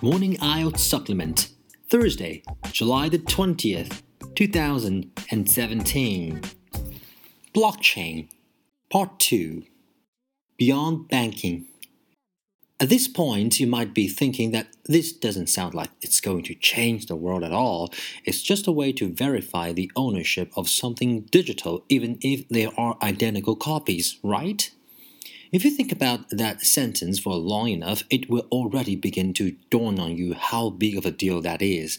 Morning IELTS Supplement, Thursday, July the 20th, 2017. Blockchain, Part 2 Beyond Banking. At this point, you might be thinking that this doesn't sound like it's going to change the world at all. It's just a way to verify the ownership of something digital, even if there are identical copies, right? If you think about that sentence for long enough, it will already begin to dawn on you how big of a deal that is.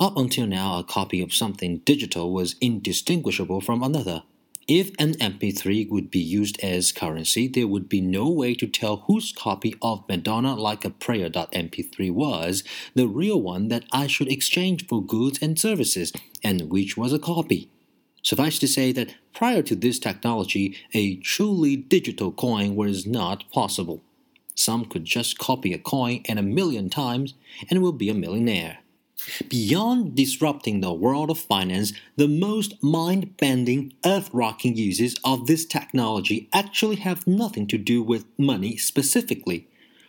Up until now, a copy of something digital was indistinguishable from another. If an MP3 would be used as currency, there would be no way to tell whose copy of Madonna Like a Prayer.mp3 was the real one that I should exchange for goods and services, and which was a copy. Suffice to say that prior to this technology, a truly digital coin was not possible. Some could just copy a coin and a million times and will be a millionaire. Beyond disrupting the world of finance, the most mind bending, earth rocking uses of this technology actually have nothing to do with money specifically.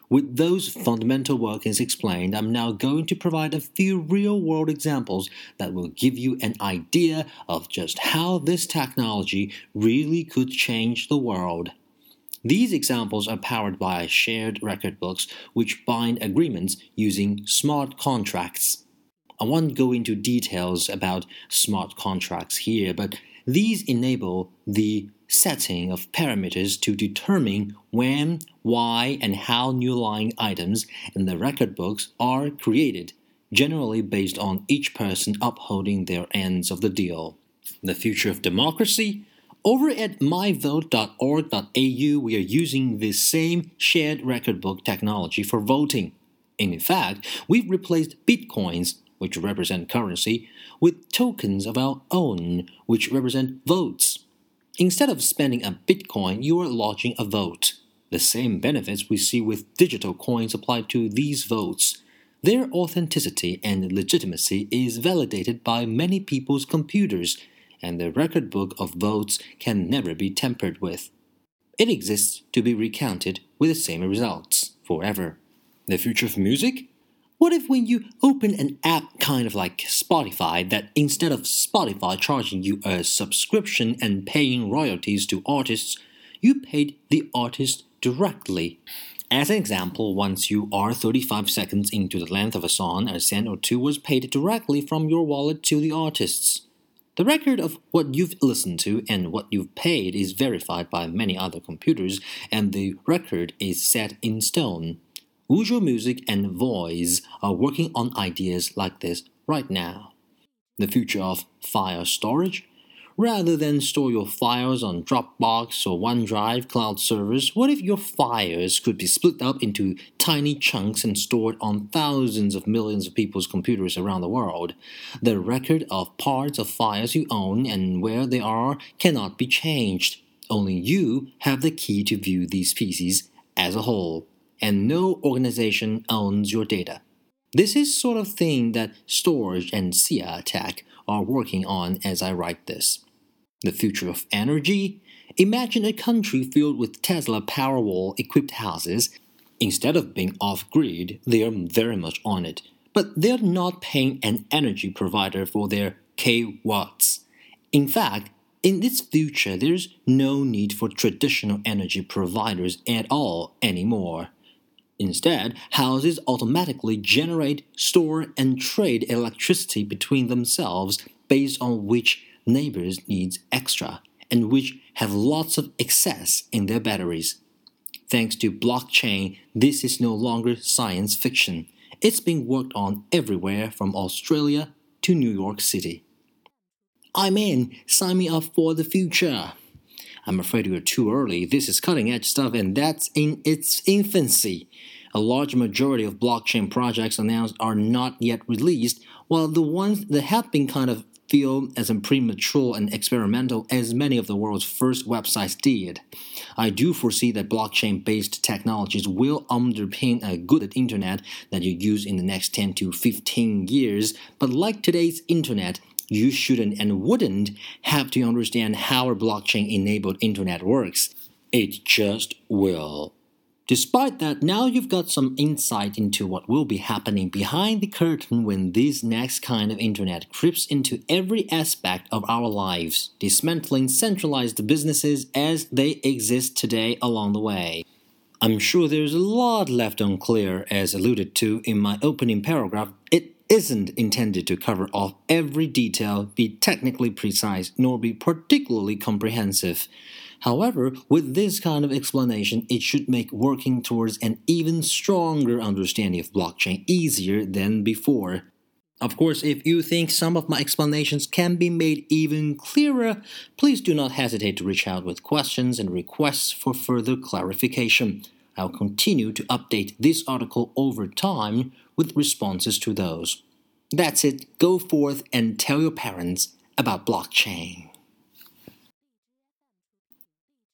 With those fundamental workings explained, I'm now going to provide a few real world examples that will give you an idea of just how this technology really could change the world. These examples are powered by shared record books which bind agreements using smart contracts. I won't go into details about smart contracts here, but these enable the setting of parameters to determine when, why, and how new line items in the record books are created, generally based on each person upholding their ends of the deal. The future of democracy? Over at myvote.org.au, we are using the same shared record book technology for voting. In fact, we've replaced bitcoins, which represent currency, with tokens of our own, which represent votes. Instead of spending a Bitcoin, you are lodging a vote. The same benefits we see with digital coins apply to these votes. Their authenticity and legitimacy is validated by many people's computers, and the record book of votes can never be tampered with. It exists to be recounted with the same results forever. The future of music? What if when you open an app kind of like Spotify, that instead of Spotify charging you a subscription and paying royalties to artists, you paid the artist directly? As an example, once you are 35 seconds into the length of a song, a cent or two was paid directly from your wallet to the artists. The record of what you've listened to and what you've paid is verified by many other computers, and the record is set in stone. Ujo Music and Voise are working on ideas like this right now. The future of file storage. Rather than store your files on Dropbox or OneDrive cloud servers, what if your files could be split up into tiny chunks and stored on thousands of millions of people's computers around the world? The record of parts of files you own and where they are cannot be changed. Only you have the key to view these pieces as a whole and no organization owns your data. This is sort of thing that Storj and Sia Tech are working on as I write this. The future of energy? Imagine a country filled with Tesla Powerwall equipped houses. Instead of being off grid, they are very much on it. But they're not paying an energy provider for their K watts. In fact, in this future, there's no need for traditional energy providers at all anymore. Instead, houses automatically generate, store, and trade electricity between themselves based on which neighbors needs extra and which have lots of excess in their batteries. Thanks to blockchain, this is no longer science fiction. It's being worked on everywhere from Australia to New York City. I'm in. Sign me up for the future. I'm afraid we're too early. This is cutting edge stuff, and that's in its infancy. A large majority of blockchain projects announced are not yet released, while the ones that have been kind of feel as premature and experimental as many of the world's first websites did. I do foresee that blockchain based technologies will underpin a good internet that you use in the next 10 to 15 years, but like today's internet, you shouldn't and wouldn't have to understand how a blockchain enabled internet works. It just will. Despite that, now you've got some insight into what will be happening behind the curtain when this next kind of internet creeps into every aspect of our lives, dismantling centralized businesses as they exist today along the way. I'm sure there's a lot left unclear, as alluded to in my opening paragraph. It isn't intended to cover off every detail, be technically precise, nor be particularly comprehensive. However, with this kind of explanation, it should make working towards an even stronger understanding of blockchain easier than before. Of course, if you think some of my explanations can be made even clearer, please do not hesitate to reach out with questions and requests for further clarification. I'll continue to update this article over time with responses to those. That's it. Go forth and tell your parents about blockchain.